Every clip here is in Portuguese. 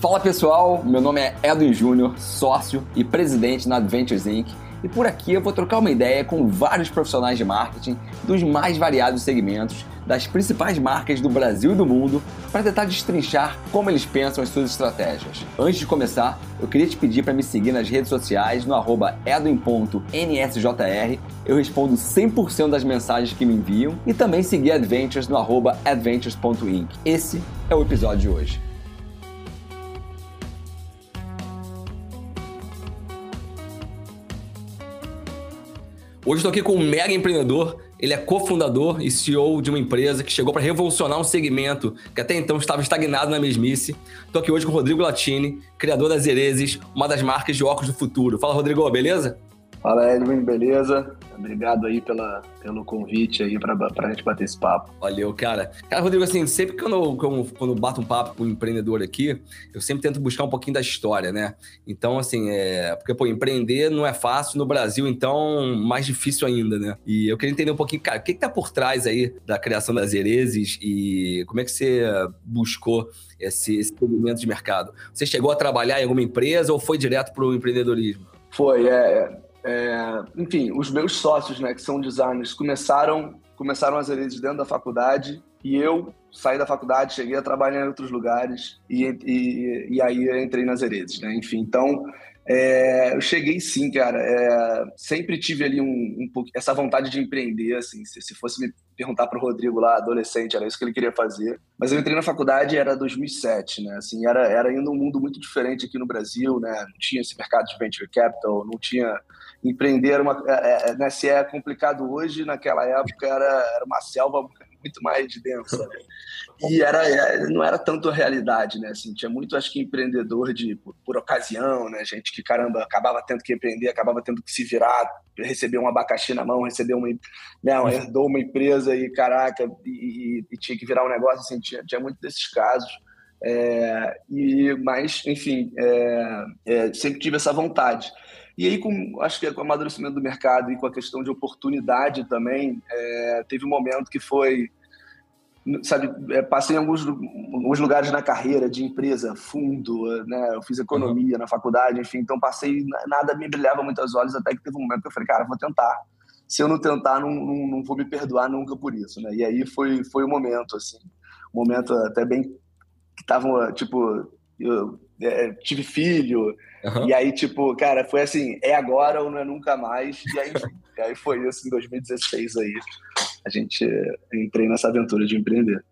Fala pessoal, meu nome é Edwin Júnior, sócio e presidente na Adventures Inc. E por aqui eu vou trocar uma ideia com vários profissionais de marketing dos mais variados segmentos das principais marcas do Brasil e do mundo para tentar destrinchar como eles pensam as suas estratégias. Antes de começar, eu queria te pedir para me seguir nas redes sociais no edwin.nsjr. Eu respondo 100% das mensagens que me enviam e também seguir Adventures no adventures.inc. Esse é o episódio de hoje. Hoje estou aqui com um mega empreendedor. Ele é cofundador e CEO de uma empresa que chegou para revolucionar um segmento que até então estava estagnado na mesmice. Estou aqui hoje com o Rodrigo Latini, criador da Zerezes, uma das marcas de óculos do futuro. Fala, Rodrigo, beleza? Fala, Edwin, beleza? Obrigado aí pela, pelo convite aí pra, pra gente bater esse papo. Valeu, cara. Cara, Rodrigo, assim, sempre que eu, quando, quando bato um papo com um empreendedor aqui, eu sempre tento buscar um pouquinho da história, né? Então, assim, é... Porque, pô, empreender não é fácil no Brasil, então mais difícil ainda, né? E eu queria entender um pouquinho, cara, o que que tá por trás aí da criação das Erezes e como é que você buscou esse, esse segmento de mercado? Você chegou a trabalhar em alguma empresa ou foi direto pro empreendedorismo? Foi, é é, enfim, os meus sócios, né, que são designers, começaram começaram as redes dentro da faculdade e eu saí da faculdade, cheguei a trabalhar em outros lugares e, e, e aí entrei nas heredes, né? Enfim, então é, eu cheguei sim, cara. É, sempre tive ali um, um pouco essa vontade de empreender, assim. Se, se fosse me perguntar para o Rodrigo lá, adolescente, era isso que ele queria fazer. Mas eu entrei na faculdade era 2007, né? Assim, era, era ainda um mundo muito diferente aqui no Brasil, né? Não tinha esse mercado de venture capital, não tinha empreender uma, é, é, né, se é complicado hoje, naquela época era, era uma selva muito mais densa. Né? E era, é, não era tanto a realidade, né? Assim, tinha muito, acho que, empreendedor de, por, por, ocasião, né? Gente que, caramba, acabava tendo que empreender, acabava tendo que se virar, receber um abacaxi na mão, receber uma... Né, herdou uma empresa e, caraca, e, e, tinha que virar um negócio, assim, tinha, tinha muito desses casos. É, e, mas, enfim, é, é, sempre tive essa vontade. E aí, com, acho que com o amadurecimento do mercado e com a questão de oportunidade também, é, teve um momento que foi, sabe, é, passei em alguns, alguns, lugares na carreira de empresa, fundo, né, eu fiz economia uhum. na faculdade, enfim, então passei, nada me brilhava muito aos olhos, até que teve um momento que eu falei, cara, vou tentar. Se eu não tentar, não, não, não vou me perdoar nunca por isso, né? E aí foi, foi o momento, assim, um momento até bem que estavam, tipo, eu é, tive filho, uhum. e aí, tipo, cara, foi assim, é agora ou não é nunca mais, e aí, e aí foi isso em 2016 aí, a gente entrei nessa aventura de empreender.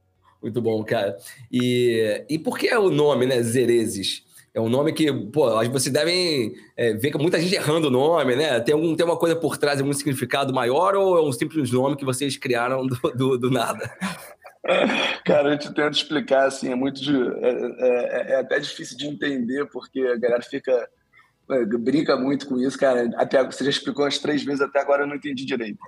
Muito bom, cara. E, e por que é o nome, né, Zerezes? É um nome que, pô, vocês devem é, ver que muita gente errando o nome, né? Tem, algum, tem uma coisa por trás, algum significado maior ou é um simples nome que vocês criaram do, do, do nada? Cara, a gente tenta explicar assim, é muito de, é, é, é, até difícil de entender porque a galera fica é, brinca muito com isso, cara. Até você já explicou umas três vezes, até agora eu não entendi direito.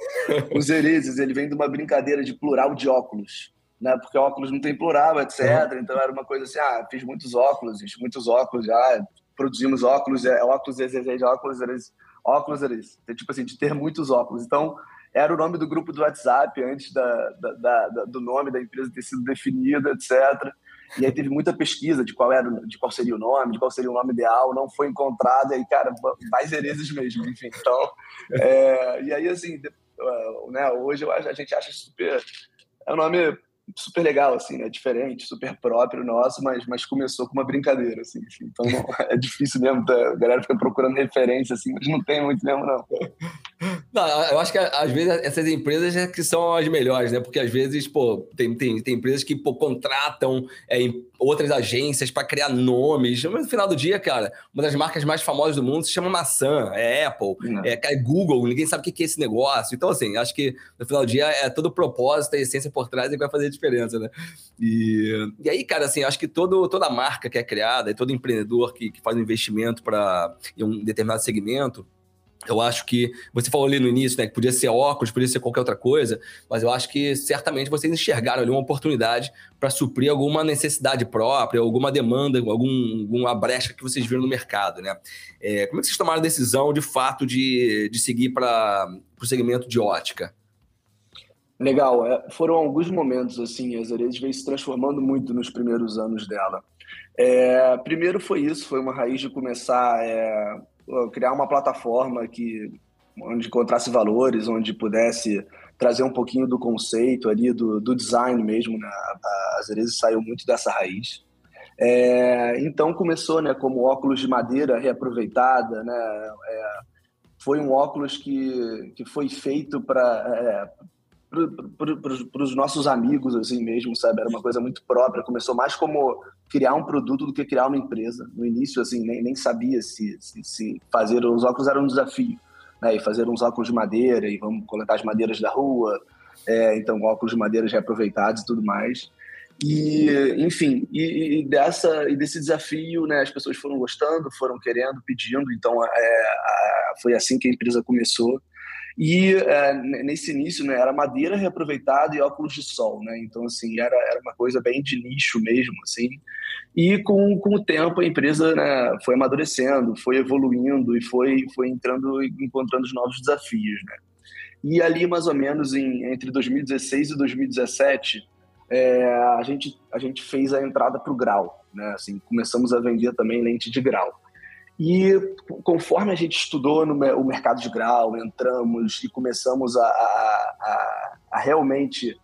Os herezes, ele vem de uma brincadeira de plural de óculos, né? Porque óculos não tem plural, etc. Então era uma coisa assim, ah, fiz muitos óculos, fiz muitos óculos já, produzimos óculos, é, óculos, de óculos, eles, óculos, eles, tipo assim, de ter muitos óculos. Então era o nome do grupo do WhatsApp antes da, da, da, do nome da empresa ter sido definido, etc. E aí teve muita pesquisa de qual era, de qual seria o nome, de qual seria o nome ideal, não foi encontrado, e aí, cara, mais herezes mesmo, enfim. Então, é, e aí, assim, né, hoje a gente acha super. É um nome super legal, assim, né? Diferente, super próprio nosso, mas, mas começou com uma brincadeira, assim. Então não, é difícil mesmo, tá? a galera fica procurando referência, assim, mas não tem muito mesmo, não. Não, eu acho que às vezes essas empresas é que são as melhores, né? Porque às vezes, pô, tem, tem, tem empresas que pô, contratam é, outras agências para criar nomes. Mas no final do dia, cara, uma das marcas mais famosas do mundo se chama maçã, é Apple, é, é Google, ninguém sabe o que é esse negócio. Então, assim, acho que no final do dia é todo o propósito, a essência por trás é que vai fazer diferença, né? E, e aí, cara, assim, acho que todo, toda marca que é criada todo empreendedor que, que faz um investimento para um determinado segmento, eu acho que você falou ali no início, né, que podia ser óculos, podia ser qualquer outra coisa, mas eu acho que certamente vocês enxergaram ali uma oportunidade para suprir alguma necessidade própria, alguma demanda, algum, alguma brecha que vocês viram no mercado, né? É, como é que vocês tomaram a decisão, de fato, de, de seguir para o segmento de ótica? Legal, é, foram alguns momentos assim, a Zeredes veio se transformando muito nos primeiros anos dela. É, primeiro foi isso, foi uma raiz de começar é, criar uma plataforma que onde encontrasse valores, onde pudesse trazer um pouquinho do conceito ali, do, do design mesmo, né? A Zerese saiu muito dessa raiz. É, então começou né, como óculos de madeira reaproveitada, né? É, foi um óculos que, que foi feito para é, para os nossos amigos, assim mesmo, sabe? Era uma coisa muito própria. Começou mais como criar um produto do que criar uma empresa. No início, assim, nem, nem sabia se, se, se fazer os óculos era um desafio. Né? E fazer uns óculos de madeira, e vamos coletar as madeiras da rua. É, então, óculos de madeira já aproveitados e tudo mais. E, enfim, e, e, dessa, e desse desafio, né, as pessoas foram gostando, foram querendo, pedindo. Então, é, a, foi assim que a empresa começou. E é, nesse início, né, era madeira reaproveitada e óculos de sol, né? Então, assim, era, era uma coisa bem de nicho mesmo, assim. E com, com o tempo a empresa né, foi amadurecendo, foi evoluindo e foi, foi entrando encontrando os novos desafios, né? E ali, mais ou menos, em, entre 2016 e 2017, é, a, gente, a gente fez a entrada para o grau, né? Assim, começamos a vender também lente de grau. E conforme a gente estudou no o mercado de grau, entramos e começamos a, a, a realmente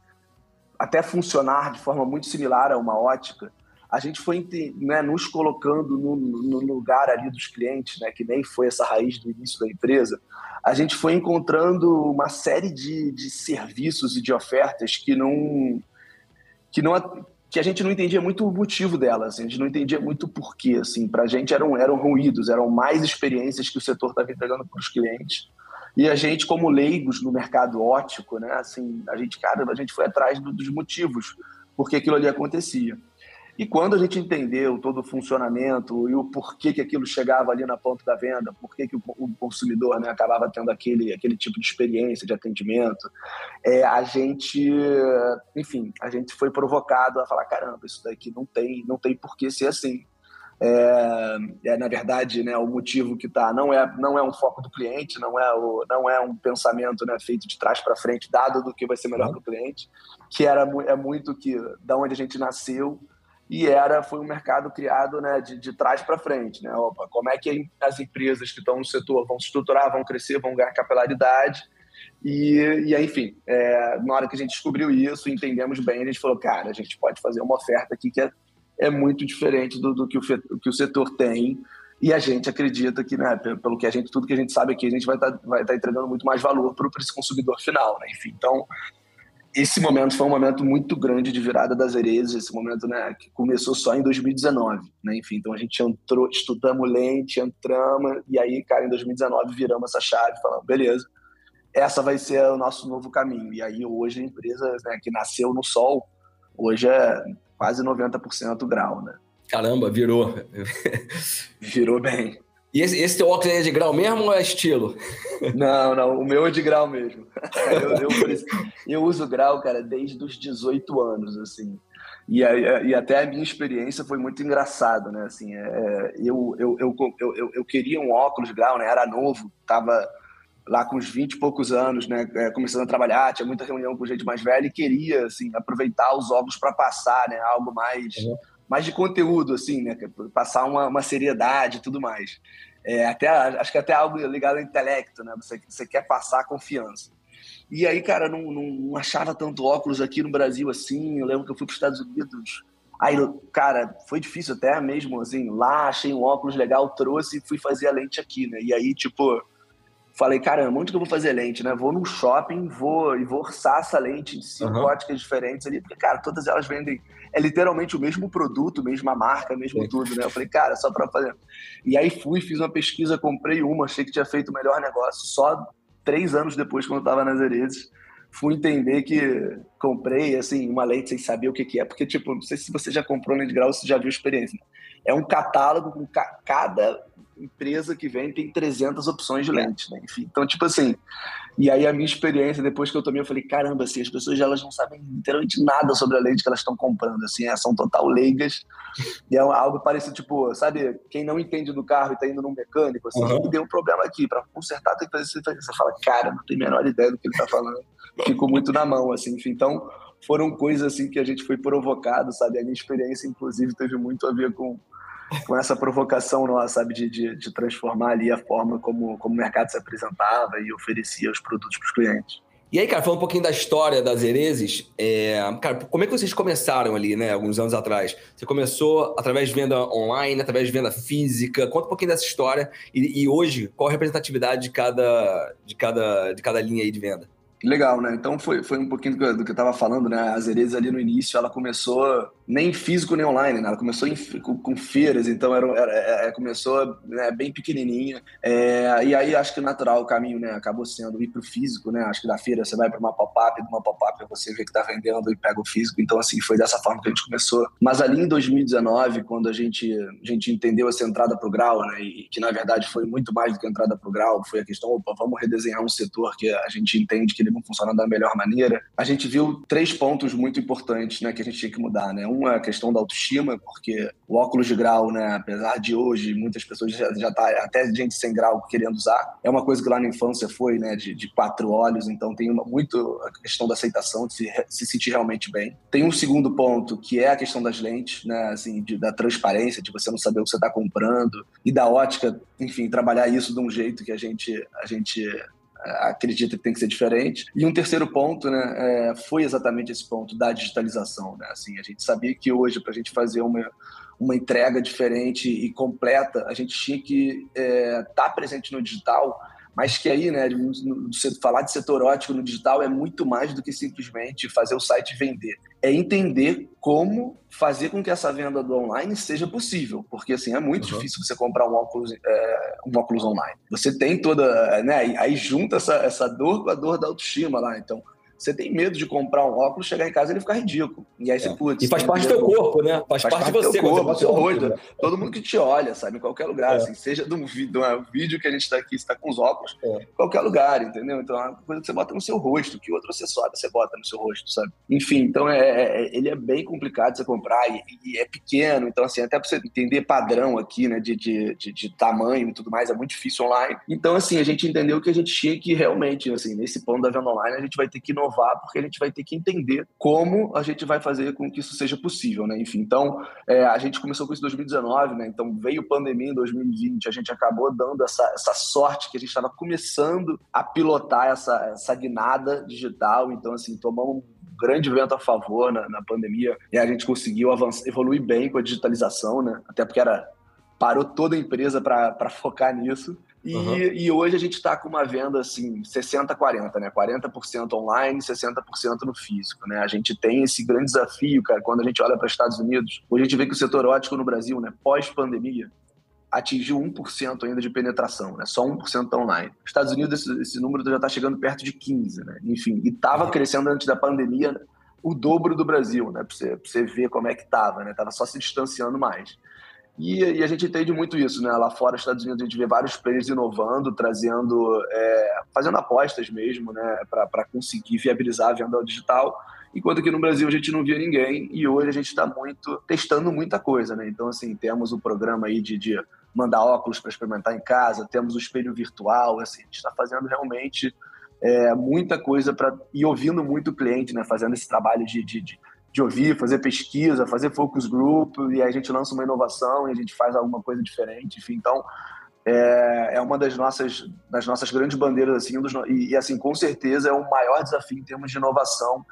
até funcionar de forma muito similar a uma ótica, a gente foi né, nos colocando no, no, lugar ali dos clientes, né, que nem foi essa raiz do início da empresa, a gente foi encontrando uma série de, de serviços e de ofertas que não, que não que a gente não entendia muito o motivo delas, assim, a gente não entendia muito o porquê, assim, para a gente eram, eram ruídos, eram mais experiências que o setor estava entregando para os clientes. E a gente, como leigos no mercado ótico, né, assim, a gente, cara, a gente foi atrás dos motivos por que aquilo ali acontecia. E quando a gente entendeu todo o funcionamento e o porquê que aquilo chegava ali na ponta da venda, por que, o, consumidor né, acabava tendo aquele, aquele tipo de experiência de atendimento, é, a gente, enfim, a gente foi provocado a falar, caramba, isso daqui não tem, não tem por que ser assim. É, é, na verdade né, o motivo que está não é não é um foco do cliente não é o, não é um pensamento né, feito de trás para frente dado do que vai ser melhor uhum. para o cliente que era é muito que da onde a gente nasceu e era foi um mercado criado né, de, de trás para frente. Né? Opa, como é que as empresas que estão no setor vão se estruturar, vão crescer, vão ganhar capilaridade. E, e enfim, é, na hora que a gente descobriu isso, entendemos bem, a gente falou, cara, a gente pode fazer uma oferta aqui que é, é muito diferente do, do que, o, que o setor tem. E a gente acredita que, né, pelo que a gente, tudo que a gente sabe aqui, a gente vai estar tá, vai tá entregando muito mais valor para esse consumidor final, né? Enfim, então esse momento foi um momento muito grande de virada das Erezes, esse momento né, que começou só em 2019, né? Enfim, então a gente entrou, estudamos lente, entramos, e aí, cara, em 2019 viramos essa chave, falando, beleza, essa vai ser o nosso novo caminho. E aí hoje a empresa né, que nasceu no sol, hoje é quase 90% grau, né? Caramba, virou. virou bem. E esse, esse teu óculos é de grau mesmo ou é estilo? Não, não, o meu é de grau mesmo. Eu, eu, eu uso grau, cara, desde os 18 anos, assim. E, e, até a minha experiência foi muito engraçada, né? Assim, é, eu, eu, eu, eu, eu, queria um óculos grau, né? Era novo, tava lá com uns 20 e poucos anos, né? É, começando a trabalhar, tinha muita reunião com gente mais velha e queria, assim, aproveitar os óculos para passar, né? Algo mais... Uhum mais de conteúdo, assim, né? Passar uma, uma seriedade e tudo mais. É, até, acho que até algo ligado ao intelecto, né? Você, você quer passar confiança. E aí, cara, não, não, não, achava tanto óculos aqui no Brasil assim. Eu lembro que eu fui para os Estados Unidos. Aí, cara, foi difícil até mesmo, assim. Lá achei um óculos legal, trouxe e fui fazer a lente aqui, né? E aí, tipo, falei, caramba, onde que eu vou fazer lente, né? Vou num shopping, vou e vou orçar essa lente de cinco uhum. óticas diferentes ali, porque, cara, todas elas vendem é literalmente o mesmo produto, mesma marca, mesmo Sim. tudo, né? Eu falei, cara, só para fazer. E aí fui, fiz uma pesquisa, comprei uma, achei que tinha feito o melhor negócio. Só três anos depois, quando eu estava nas Erezes, fui entender que comprei, assim, uma lente sem saber o que, que é, porque, tipo, não sei se você já comprou lente de grau, você já viu a experiência. Né? É um catálogo com ca cada empresa que vem tem 300 opções de lente, né? Enfim, então, tipo assim, e aí a minha experiência, depois que eu tomei, eu falei, caramba, assim, as pessoas elas não sabem literalmente nada sobre a lente que elas estão comprando, assim, é, são total leigas, e é algo parecido, tipo, sabe, quem não entende do carro e tá indo num mecânico, assim, uhum. deu um problema aqui, para consertar tem que fazer isso, você fala, cara, não tem a menor ideia do que ele tá falando, ficou muito na mão, assim. Enfim, então, foram coisas assim que a gente foi provocado, sabe? A minha experiência, inclusive, teve muito a ver com, com essa provocação nossa, sabe? De, de, de transformar ali a forma como, como o mercado se apresentava e oferecia os produtos para os clientes. E aí, cara, falando um pouquinho da história das Erezes, é... cara, como é que vocês começaram ali, né, alguns anos atrás? Você começou através de venda online, através de venda física? Conta um pouquinho dessa história e, e hoje, qual a representatividade de cada, de cada, de cada linha aí de venda? Legal, né? Então foi, foi um pouquinho do que, eu estava falando, né? A Zerez ali no início, ela começou nem físico nem online, né? Ela começou em, com, com, feiras, então era, era, era é, começou né, bem pequenininha. É, e aí acho que natural, o caminho, né? Acabou sendo ir para o físico, né? Acho que da feira você vai para uma pop-up, de uma pop-up você vê que está vendendo e pega o físico. Então, assim, foi dessa forma que a gente começou. Mas ali em 2019, quando a gente, a gente entendeu essa entrada para o grau, né? E que na verdade foi muito mais do que entrada para o grau, foi a questão, opa, vamos redesenhar um setor que a gente entende que não funciona da melhor maneira. A gente viu três pontos muito importantes, né? Que a gente tinha que mudar, né? Uma é a questão da autoestima, porque o óculos de grau, né, apesar de hoje muitas pessoas já, já tá até gente sem grau querendo usar, é uma coisa que lá na infância foi, né, de, de quatro olhos, então tem uma, muito a questão da aceitação, de se, se sentir realmente bem. Tem um segundo ponto, que é a questão das lentes, né, assim, de, da transparência, de você não saber o que você está comprando, e da ótica, enfim, trabalhar isso de um jeito que a gente, a gente acredita que tem que ser diferente. E um terceiro ponto, né, é, foi exatamente esse ponto da digitalização, né? Assim, a gente sabia que hoje para a gente fazer uma uma entrega diferente e completa, a gente tinha que estar é, tá presente no digital mas que aí, né, falar de setor ótico no digital é muito mais do que simplesmente fazer o site vender. É entender como fazer com que essa venda do online seja possível, porque assim é muito uhum. difícil você comprar um óculos, é, um óculos online. Você tem toda, né, aí junta essa, essa dor com a dor da autoestima lá, então você tem medo de comprar um óculos, chegar em casa e ele ficar ridículo. E aí você, é. putz. E faz parte do teu corpo, né? Faz, faz parte, de você, corpo, do seu rosto. Né? Todo mundo que te olha, sabe? Em qualquer lugar, é. assim, seja de um, vídeo, de um vídeo que a gente está aqui, está com os óculos, é. em qualquer lugar, entendeu? Então é uma coisa que você bota no seu rosto, que outro acessório você bota no seu rosto, sabe? Enfim, então é, é, é ele é bem complicado de você comprar e, e, é pequeno, então assim, até para você entender padrão aqui, né, de, de, de, de tamanho e tudo mais, é muito difícil online. Então, assim, a gente entendeu que a gente tinha que realmente, assim, nesse ponto da venda online, a gente vai ter que inovar, porque a gente vai ter que entender como a gente vai fazer com que isso seja possível, né? Enfim, então é, a gente começou com isso em 2019, né? Então veio pandemia em 2020, a gente acabou dando essa, essa sorte que a gente estava começando a pilotar essa, essa guinada digital, então assim tomamos grande vento a favor na, na pandemia e a gente conseguiu avançar, evoluir bem com a digitalização, né? Até porque era parou toda a empresa para focar nisso. E, uhum. e hoje a gente está com uma venda assim, 60-40, né? 40% online, 60% no físico, né? A gente tem esse grande desafio, cara, quando a gente olha para os Estados Unidos. Hoje a gente vê que o setor ótico no Brasil, né, pós-pandemia, atingiu 1% ainda de penetração, né? Só 1% tá online. Estados Unidos esse, esse número já está chegando perto de 15, né? Enfim, e estava uhum. crescendo antes da pandemia o dobro do Brasil, né? Para você, você ver como é que estava, né? Tava só se distanciando mais. E, e, a gente entende muito isso, né? Lá fora, nos Estados Unidos, a gente vê vários players inovando, trazendo, é, fazendo apostas mesmo, né? Para conseguir viabilizar a venda digital. Enquanto aqui no Brasil a gente não via ninguém e hoje a gente está muito testando muita coisa, né? Então, assim, temos o programa aí de, de mandar óculos para experimentar em casa, temos o espelho virtual, assim, a gente está fazendo realmente é, muita coisa para e ouvindo muito o cliente, né? Fazendo esse trabalho de, de, de de ouvir, fazer pesquisa, fazer focus group, e a gente lança uma inovação e a gente faz alguma coisa diferente, enfim, então é, é uma das nossas, das nossas grandes bandeiras, assim, dos, e, e, assim, com certeza é o maior desafio em termos de inovação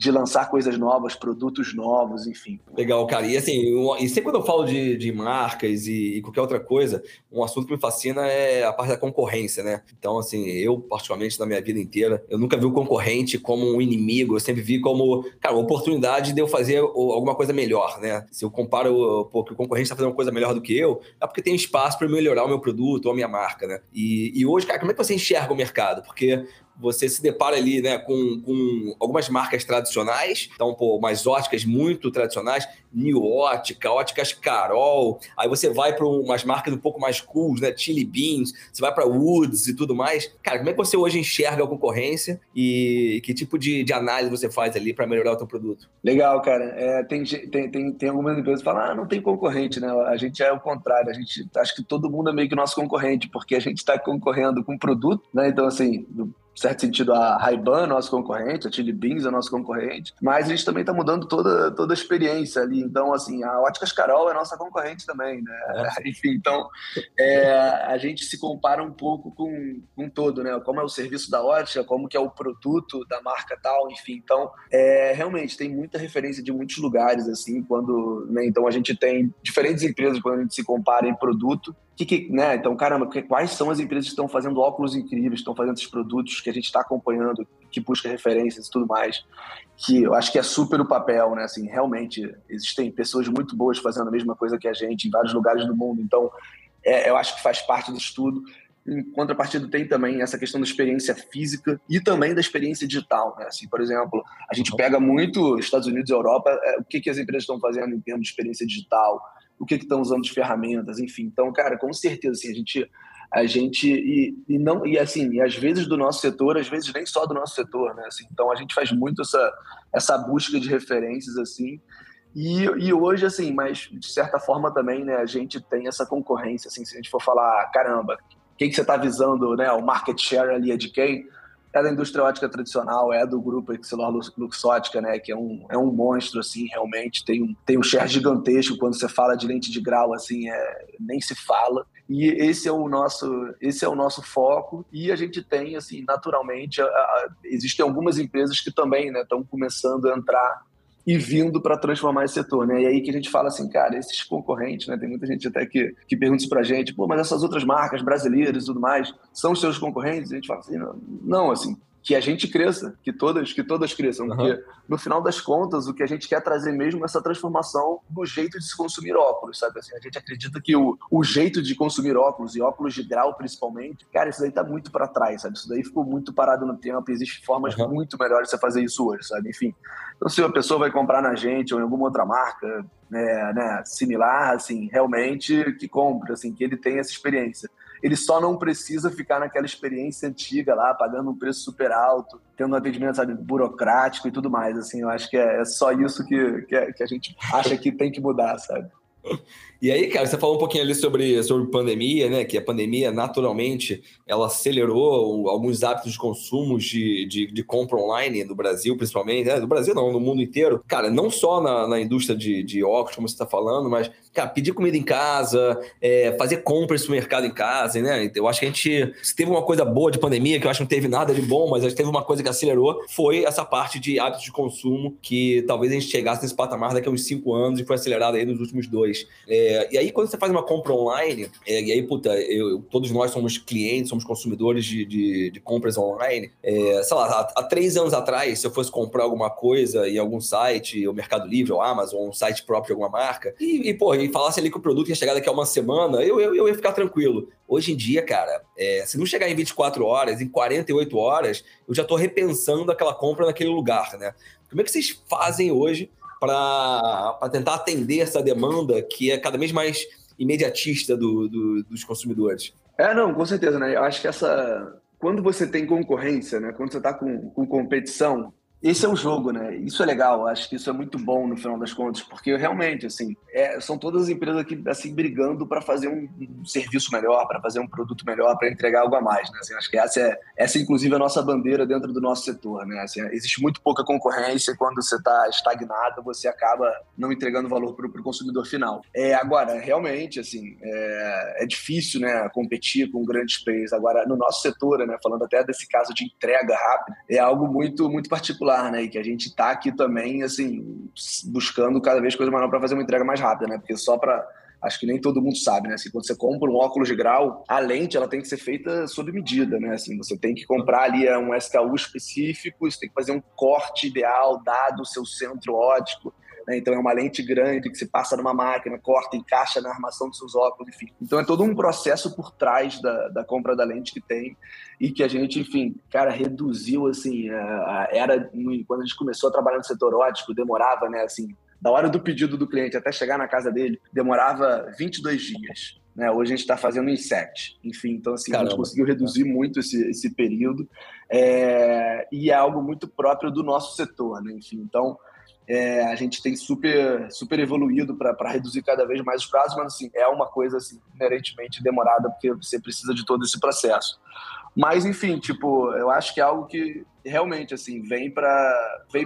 de lançar coisas novas, produtos novos, enfim. Legal, cara. E assim, e sempre quando eu falo de, de marcas e, e, qualquer outra coisa, um assunto que me fascina é a parte da concorrência, né? Então, assim, eu, particularmente, na minha vida inteira, eu nunca vi o concorrente como um inimigo, eu sempre vi como, cara, uma oportunidade de eu fazer alguma coisa melhor, né? Se eu comparo, pô, que o concorrente está fazendo uma coisa melhor do que eu, é porque tem espaço para melhorar o meu produto ou a minha marca, né? E, e hoje, cara, como é que você enxerga o mercado? Porque você se depara ali né, com, com algumas marcas tradicionais, então, pô, umas óticas muito tradicionais, New Ótica, Óticas Carol, aí você vai para umas marcas um pouco mais cool, né, Chili Beans, você vai para Woods e tudo mais. Cara, como é que você hoje enxerga a concorrência e que tipo de, de análise você faz ali para melhorar o seu produto? Legal, cara. É, tem, tem, tem, tem algumas empresas que falam, ah, não tem concorrente, né? A gente é o contrário, a gente acho que todo mundo é meio que nosso concorrente, porque a gente está concorrendo com produto, né? Então, assim, certo sentido, a Ray-Ban, nosso concorrente, a Chili Beans é nosso concorrente, mas a gente também está mudando toda, toda a experiência ali. Então, assim, a Óticas Carol é nossa concorrente também, né? É. Enfim, então, é, a gente se compara um pouco com, com todo, né? Como é o serviço da ótica, como que é o produto da marca tal, enfim. Então, é, realmente, tem muita referência de muitos lugares, assim, quando... Né? Então, a gente tem diferentes empresas quando a gente se compara em produto, que, que, né? Então, caramba, quais são as empresas que estão fazendo óculos incríveis, estão fazendo esses produtos que a gente está acompanhando, que busca referências e tudo mais, que eu acho que é super o papel, né? Assim, realmente existem pessoas muito boas fazendo a mesma coisa que a gente em vários lugares do mundo. Então, é, eu acho que faz parte do estudo. Em contrapartida, tem também essa questão da experiência física e também da experiência digital. Né? Assim, por exemplo, a gente pega muito Estados Unidos e Europa, é, o que, que as empresas estão fazendo em termos de experiência digital, o que estão usando de ferramentas, enfim. Então, cara, com certeza, assim, a gente a gente e, e, não e assim e às vezes do nosso setor às vezes nem só do nosso setor né assim, então a gente faz muito essa essa busca de referências assim. E, e hoje assim mas de certa forma também né a gente tem essa concorrência assim. Se a gente for falar caramba quem que você está visando né o market share ali é de quem é da indústria ótica tradicional, é do grupo Excelor Luxótica, né, que é um, é um monstro, assim, realmente, tem um, tem um share gigantesco. Quando você fala de lente de grau, assim, é, nem se fala, e esse é o nosso esse é o nosso foco. E a gente tem assim naturalmente a, a, existem algumas empresas que também estão né, começando a entrar e vindo para transformar esse setor, né? E aí que a gente fala assim, cara, esses concorrentes, né? Tem muita gente até que, que pergunta isso pra gente, pô, mas essas outras marcas brasileiras e tudo mais são os seus concorrentes? E a gente fala assim, não, não assim, que a gente cresça, que todas, que todas cresçam, uhum. porque no final das contas o que a gente quer trazer mesmo é essa transformação do jeito de se consumir óculos, sabe? Assim, a gente acredita que o, o jeito de consumir óculos e óculos de grau principalmente, cara, isso daí tá muito para trás, sabe? Isso daí ficou muito parado no tempo, existem formas uhum. muito melhores de você fazer isso hoje, sabe? Enfim, então se a pessoa vai comprar na gente ou em alguma outra marca, né, né similar, assim, realmente que compre, assim, que ele tenha essa experiência ele só não precisa ficar naquela experiência antiga lá, pagando um preço super alto, tendo um atendimento, sabe, burocrático e tudo mais. Assim, eu acho que é, é só isso que, que, é, que a gente acha que tem que mudar, sabe? E aí, cara, você falou um pouquinho ali sobre, sobre pandemia, né? Que a pandemia, naturalmente, ela acelerou alguns hábitos de consumo de, de, de compra online no Brasil, principalmente. Né? No Brasil não, no mundo inteiro. Cara, não só na, na indústria de, de óculos, como você está falando, mas, cara, pedir comida em casa, é, fazer compras no mercado em casa, né? Eu acho que a gente, se teve uma coisa boa de pandemia, que eu acho que não teve nada de bom, mas acho que teve uma coisa que acelerou, foi essa parte de hábitos de consumo, que talvez a gente chegasse nesse patamar daqui a uns cinco anos e foi acelerado aí nos últimos dois. É, e aí, quando você faz uma compra online, é, e aí, puta, eu, todos nós somos clientes, somos consumidores de, de, de compras online. É, sei lá, há, há, três anos atrás, se eu fosse comprar alguma coisa em algum site, o Mercado Livre, ou Amazon, um site próprio de alguma marca, e, e pô, e falasse ali que o produto ia chegar daqui a uma semana, eu, eu, eu ia ficar tranquilo. Hoje em dia, cara, é, se não chegar em 24 horas, em 48 horas, eu já estou repensando aquela compra naquele lugar, né? Como é que vocês fazem hoje para tentar atender essa demanda que é cada vez mais imediatista do, do, dos consumidores. É, não, com certeza, né? Eu acho que essa. Quando você tem concorrência, né? Quando você está com, com competição, esse é o jogo, né? Isso é legal, acho que isso é muito bom no final das contas, porque realmente, assim, é, são todas as empresas aqui, assim, brigando para fazer um, um, serviço melhor, para fazer um produto melhor, para entregar algo a mais, né? Assim, acho que essa é, essa é, inclusive, a nossa bandeira dentro do nosso setor, né? Assim, existe muito pouca concorrência, quando você está estagnado, você acaba não entregando valor para o consumidor final. É, agora, realmente, assim, é, é, difícil, né, competir com grandes players. Agora, no nosso setor, né, falando até desse caso de entrega rápida, é algo muito, muito particular né? E que a gente está aqui também, assim, buscando cada vez coisa maior para fazer uma entrega mais rápida, né? Porque só para acho que nem todo mundo sabe, né? Assim, quando você compra um óculos de grau, a lente ela tem que ser feita sob medida, né? Assim, você tem que comprar ali é, um SKU específico, você tem que fazer um corte ideal dado o seu centro óptico. Né? Então é uma lente grande que se passa numa máquina, corta, encaixa na armação dos seus óculos, enfim. Então é todo um processo por trás da, da compra da lente que tem e que a gente, enfim, cara, reduziu assim, a, a era quando a gente começou a trabalhar no setor óptico, demorava, né, assim, da hora do pedido do cliente até chegar na casa dele, demorava 22 dias. Né? Hoje a gente está fazendo em 7. Enfim, então assim, Caramba. a gente conseguiu reduzir muito esse, esse período é, e é algo muito próprio do nosso setor. Né? Enfim, então é, a gente tem super, super evoluído para reduzir cada vez mais os prazos, mas assim, é uma coisa assim, inerentemente demorada, porque você precisa de todo esse processo. Mas, enfim, tipo, eu acho que é algo que realmente, assim, vem para vem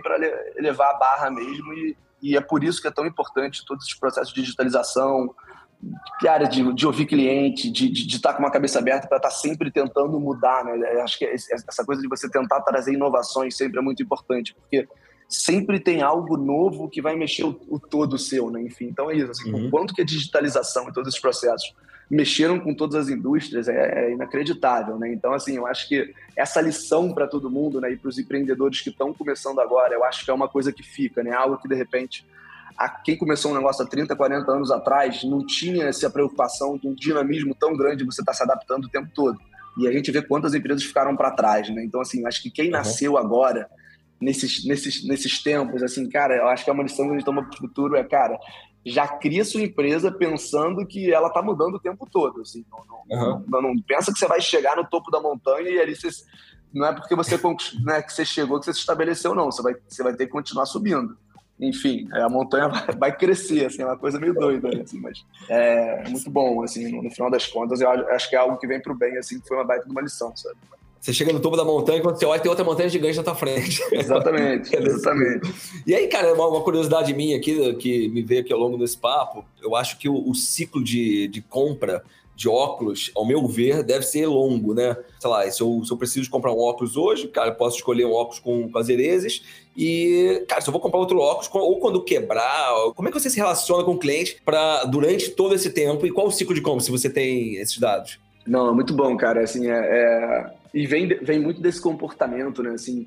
elevar a barra mesmo e, e é por isso que é tão importante todos esses processos de digitalização, cara, de, de ouvir cliente, de, de, de estar com uma cabeça aberta para estar sempre tentando mudar, né? Acho que essa coisa de você tentar trazer inovações sempre é muito importante, porque sempre tem algo novo que vai mexer o, o todo seu, né? Enfim, então é isso. Assim, uhum. O quanto que a digitalização e todos esses processos mexeram com todas as indústrias é, é inacreditável, né? Então, assim, eu acho que essa lição para todo mundo, né? E para os empreendedores que estão começando agora, eu acho que é uma coisa que fica, né? Algo que, de repente, a quem começou um negócio há 30, 40 anos atrás não tinha essa preocupação de um dinamismo tão grande você estar tá se adaptando o tempo todo. E a gente vê quantas empresas ficaram para trás, né? Então, assim, acho que quem uhum. nasceu agora nesses, nesses, nesses tempos, assim, cara, eu acho que é uma lição que a gente toma para o futuro é, cara, já cria sua empresa pensando que ela está mudando o tempo todo, assim, não, não, uhum. não, não, pensa que você vai chegar no topo da montanha e ali você, não é porque você, né, que você chegou que você se estabeleceu, não, você vai, você vai ter que continuar subindo. Enfim, a montanha vai, vai crescer, assim, é uma coisa meio doida, né, assim, mas é muito bom, assim, no, no final das contas, eu acho que é algo que vem para o bem, assim, que foi uma baita de uma lição, sabe? Você chega no topo da montanha, quando você olha, tem outra montanha gigante na tua frente. Exatamente, exatamente. E aí, cara, uma, uma, curiosidade minha aqui, que me veio aqui ao longo desse papo, eu acho que o, o, ciclo de, de compra de óculos, ao meu ver, deve ser longo, né? Sei lá, se eu, se eu preciso comprar um óculos hoje, cara, eu posso escolher um óculos com, com as erezes e, cara, se eu vou comprar outro óculos, ou quando quebrar, como é que você se relaciona com o cliente para durante todo esse tempo e qual o ciclo de compra, se você tem esses dados? Não, é muito bom, cara. Assim, é, é e vem, vem muito desse comportamento, né? Assim,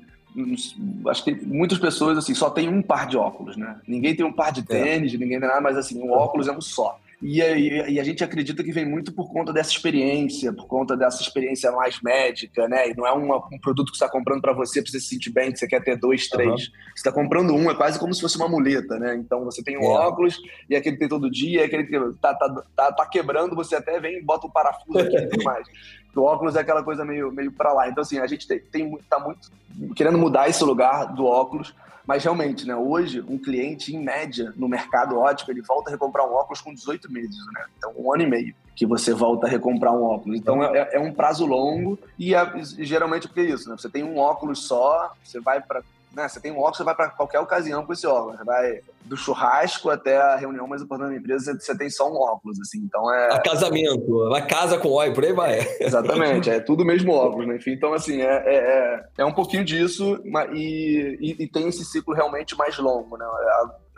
acho que muitas pessoas assim só tem um par de óculos, né? Ninguém tem um par de é. tênis, é. ninguém tem nada, mas assim, um óculos é um só. E, e, e, a gente acredita que vem muito por conta dessa experiência, por conta dessa experiência mais médica, né? E não é uma, um produto que você está comprando para você, para você se sentir bem, que você quer ter dois, três. Uhum. Você está comprando um, é quase como se fosse uma muleta, né? Então você tem um é. óculos e aquele que tem todo dia, aquele que tá, tá, tá, tá, quebrando, você até vem e bota um parafuso aqui e tudo mais. O óculos é aquela coisa meio, meio para lá. Então, assim, a gente tem, tem, tá muito querendo mudar esse lugar do óculos mas realmente, né, hoje, um cliente, em média, no mercado ótico, ele volta a recomprar um óculos com 18 meses, né? Então, um ano e meio que você volta a recomprar um óculos. Então, é, é um prazo longo e é, geralmente o que é isso, né? Você tem um óculos só, você vai para né? Você tem um óculos, você vai para qualquer ocasião com esse óculos. Você vai do churrasco até a reunião mais importante da empresa, você tem só um óculos, assim. Então é. A casamento, a casa com óleo, por aí vai. Exatamente, é tudo mesmo óculos, né? Enfim, então, assim, é, é, é, é um pouquinho disso e, e, e, tem esse ciclo realmente mais longo, né?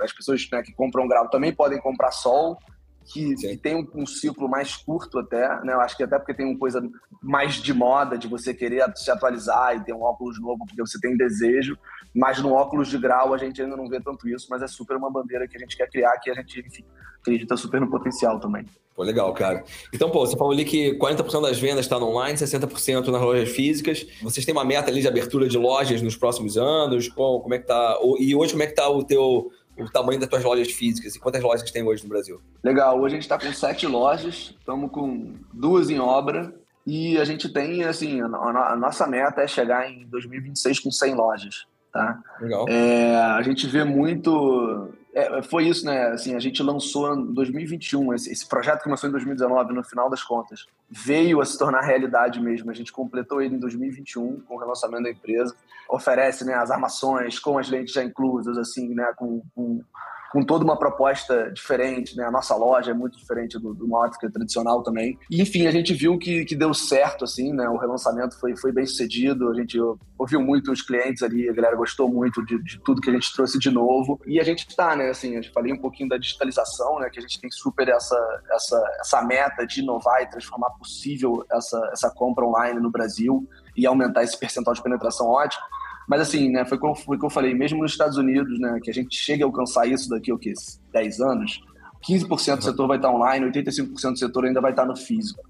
As pessoas né, que compram grau também podem comprar sol, que, que, tem um, um, ciclo mais curto até, né? Eu acho que até porque tem uma coisa mais de moda, de você querer se atualizar e ter um óculos novo porque você tem desejo. Mas no óculos de grau a gente ainda não vê tanto isso, mas é super uma bandeira que a gente quer criar, que a gente, enfim, acredita super no potencial também. Pô, legal, cara. Então, pô, você falou ali que 40% das vendas está no online, 60% nas lojas físicas. Vocês têm uma meta ali de abertura de lojas nos próximos anos? Como, como é que tá? E hoje, como é que tá o teu o tamanho das tuas lojas físicas e quantas lojas tem hoje no Brasil? Legal, hoje a gente está com sete lojas, estamos com duas em obra e a gente tem, assim, a, nossa meta é chegar em 2026 com 100 lojas. Tá? Legal. É, a gente vê muito. É, foi isso, né? Assim, a gente lançou em 2021, esse, esse projeto começou em 2019, no final das contas. Veio a se tornar realidade mesmo. A gente completou ele em 2021 com o relançamento da empresa. Oferece né, as armações com as lentes já inclusas, assim, né? Com, com com toda uma proposta diferente, né? A nossa loja é muito diferente do, do uma ótica tradicional também. E, enfim, a gente viu que, que deu certo, assim, né? O relançamento foi, foi bem sucedido, a gente ouviu muito os clientes ali, a galera gostou muito de, de tudo que a gente trouxe de novo. E a gente está, né? Assim, eu falei um pouquinho da digitalização, né? Que a gente tem super essa, essa, essa meta de inovar e transformar possível essa, essa compra online no Brasil e aumentar esse percentual de penetração ótica. Mas assim, né, foi como, foi como eu falei, mesmo nos Estados Unidos, né, que a gente chega a alcançar isso daqui, o quê? 10 anos, 15% do setor vai estar online, 85% do setor ainda vai estar no físico.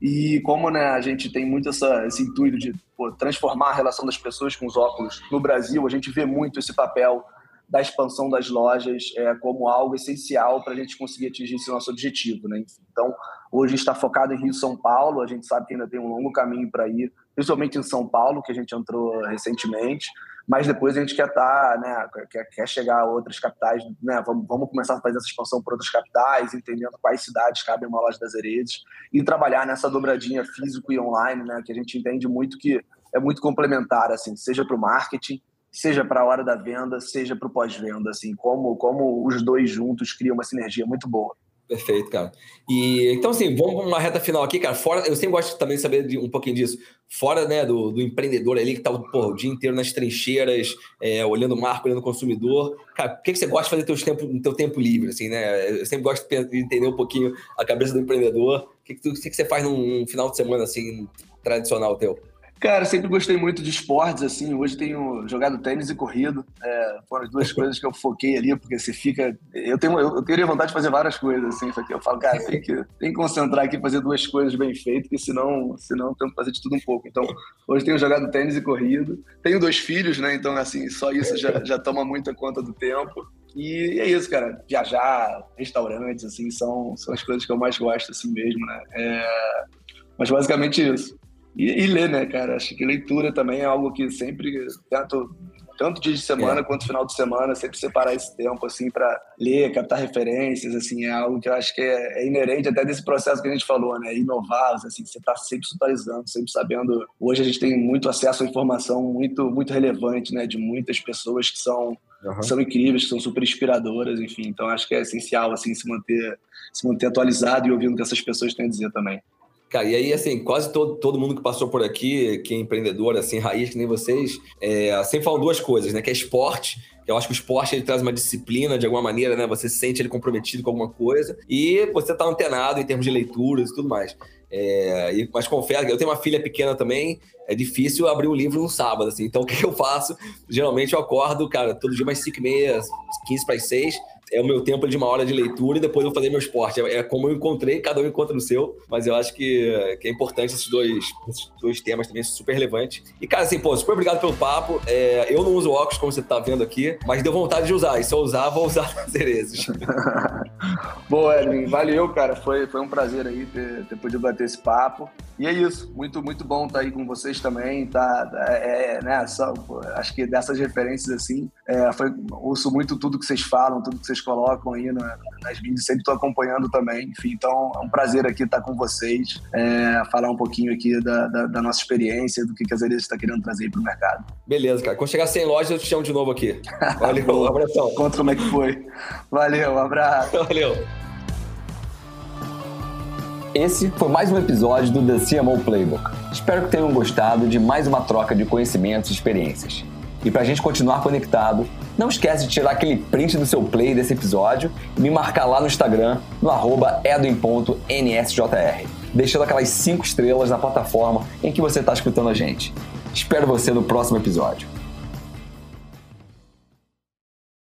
E como né, a gente tem muito essa, esse intuito de pô, transformar a relação das pessoas com os óculos no Brasil, a gente vê muito esse papel da expansão das lojas é, como algo essencial para a gente conseguir atingir esse nosso objetivo. Né? Então, hoje está focado em Rio e São Paulo, a gente sabe que ainda tem um longo caminho para ir, principalmente em São Paulo, que a gente entrou recentemente, mas depois a gente quer estar, tá, né, quer, quer chegar a outras capitais, né, vamos, vamos começar a fazer essa expansão por outras capitais, entendendo quais cidades cabem uma loja das Heredes e trabalhar nessa dobradinha físico e online, né, que a gente entende muito que é muito complementar, assim, seja para o marketing, seja para a hora da venda, seja para o pós-venda, assim, como, como os dois juntos criam uma sinergia muito boa. Perfeito, cara. E então, assim, vamos para uma reta final aqui, cara. Fora, eu sempre gosto também de saber de, um pouquinho disso. Fora né, do, do empreendedor ali que tá porra, o dia inteiro nas trincheiras, é, olhando o marco, olhando o consumidor. Cara, o que, que você gosta de fazer teu tempo, no teu tempo livre, assim, né? Eu sempre gosto de entender um pouquinho a cabeça do empreendedor. O que, que, tu, que, que você faz num final de semana, assim, tradicional teu? Cara, sempre gostei muito de esportes, assim. Hoje tenho jogado tênis e corrido. É, foram as duas coisas que eu foquei ali, porque você fica. Eu tenho, eu, eu teria vontade de fazer várias coisas, assim. Só que eu falo, cara, tem que, tem que concentrar aqui fazer duas coisas bem feitas, porque senão, senão tenho que fazer de tudo um pouco. Então, hoje tenho jogado tênis e corrido. Tenho dois filhos, né? Então, assim, só isso já, já toma muita conta do tempo. E é isso, cara. Viajar, restaurantes, assim, são, são as coisas que eu mais gosto, assim mesmo, né? É... Mas basicamente isso. E, e, ler, né, cara? Acho que leitura também é algo que sempre, tanto, tanto dia de semana é. quanto final de semana, sempre separar esse tempo, assim, para ler, captar referências, assim, é algo que eu acho que é, é, inerente até desse processo que a gente falou, né? Inovar, assim, você tá sempre se atualizando, sempre sabendo. Hoje a gente tem muito acesso à informação muito, muito relevante, né? De muitas pessoas que são, uhum. são incríveis, que são super inspiradoras, enfim. Então acho que é essencial, assim, se manter, se manter atualizado e ouvindo o que essas pessoas têm a dizer também. Cara, e aí, assim, quase todo, todo mundo que passou por aqui, que é empreendedor, assim, raiz, que nem vocês, é, sempre falam duas coisas, né? Que é esporte, eu acho que o esporte ele traz uma disciplina de alguma maneira, né? Você se sente ele comprometido com alguma coisa e você tá antenado em termos de leituras e tudo mais. É, e, mas confesso, eu tenho uma filha pequena também, é difícil abrir um livro no sábado, assim. Então, o que eu faço? Geralmente eu acordo, cara, todo dia mais 5 e meia, 15 para as 6, é o meu tempo de uma hora de leitura e depois eu vou fazer meu esporte. É, é, como eu encontrei, cada um encontra no seu, mas eu acho que, que é importante esses dois, esses dois temas também, super relevante. E, cara, assim, pô, super obrigado pelo papo. É, eu não uso óculos, como você tá vendo aqui, mas deu vontade de usar. E se eu usar, vou usar nas cerezas. Boa, Edwin. Valeu, cara. Foi, foi um prazer aí ter, ter podido bater esse papo. E é isso. Muito, muito bom estar tá aí com vocês também. Tá, é, é, né, só, pô, acho que dessas referências, assim, é, foi, ouço muito tudo que vocês falam, tudo que vocês colocam aí na, nas mídias. Sempre estou acompanhando também. Enfim, então é um prazer aqui estar com vocês, é, falar um pouquinho aqui da, da, da, nossa experiência, do que, que a Zereza está querendo trazer para o mercado. Beleza, cara. Quando chegar 100 lojas, eu te chamo de novo aqui. Valeu, um abração. Conta como é que foi. Valeu, um abraço. Valeu. Esse foi mais um episódio do The CMO Playbook. Espero que tenham gostado de mais uma troca de conhecimentos e experiências. E para a gente continuar conectado, não esquece de tirar aquele print do seu play desse episódio e me marcar lá no Instagram, no arroba deixando aquelas 5 estrelas na plataforma em que você está escutando a gente. Espero você no próximo episódio.